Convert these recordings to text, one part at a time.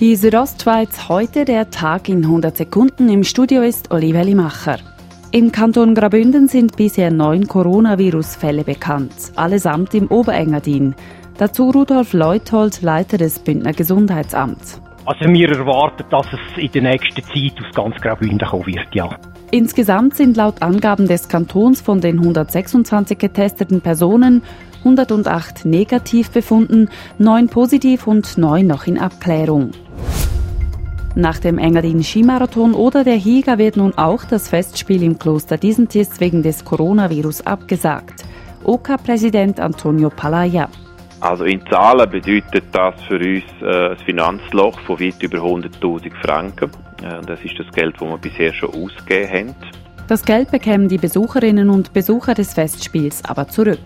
Die Südostschweiz heute der Tag in 100 Sekunden. Im Studio ist Olivia Limacher. Im Kanton Graubünden sind bisher neun Coronavirus-Fälle bekannt, allesamt im Oberengadin. Dazu Rudolf Leuthold, Leiter des Bündner Gesundheitsamts. Also wir erwarten, dass es in der nächsten Zeit aus ganz Graubünden kommen wird, ja. Insgesamt sind laut Angaben des Kantons von den 126 getesteten Personen 108 negativ befunden, 9 positiv und 9 noch in Abklärung. Nach dem Engadin Skimarathon oder der Higa wird nun auch das Festspiel im Kloster Disentis wegen des Coronavirus abgesagt. OK-Präsident Antonio Palaya. Also in Zahlen bedeutet das für uns äh, ein Finanzloch von weit über 100.000 Franken. Äh, das ist das Geld, das wir bisher schon ausgegeben haben. Das Geld bekämen die Besucherinnen und Besucher des Festspiels aber zurück.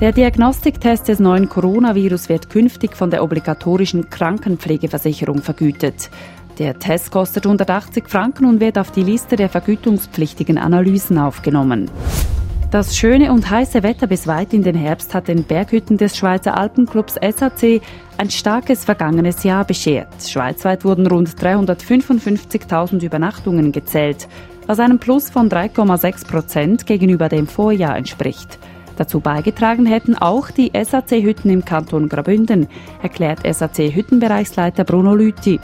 Der Diagnostiktest des neuen Coronavirus wird künftig von der obligatorischen Krankenpflegeversicherung vergütet. Der Test kostet 180 Franken und wird auf die Liste der vergütungspflichtigen Analysen aufgenommen. Das schöne und heiße Wetter bis weit in den Herbst hat den Berghütten des Schweizer Alpenclubs SAC ein starkes vergangenes Jahr beschert. Schweizweit wurden rund 355.000 Übernachtungen gezählt, was einem Plus von 3,6 Prozent gegenüber dem Vorjahr entspricht. Dazu beigetragen hätten auch die SAC-Hütten im Kanton Graubünden, erklärt SAC-Hüttenbereichsleiter Bruno Lüthi.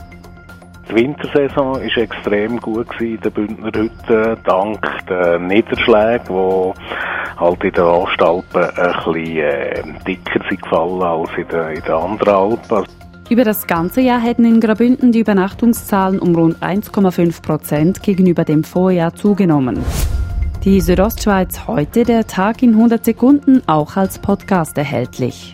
Die Wintersaison war extrem gut in den Bündner Hütten, dank der Niederschläge, die halt in den Ostalpen ein bisschen äh, dicker sind gefallen als in den, in den anderen Alpen. Über das ganze Jahr hätten in Graubünden die Übernachtungszahlen um rund 1,5 Prozent gegenüber dem Vorjahr zugenommen. Die Südostschweiz heute, der Tag in 100 Sekunden, auch als Podcast erhältlich.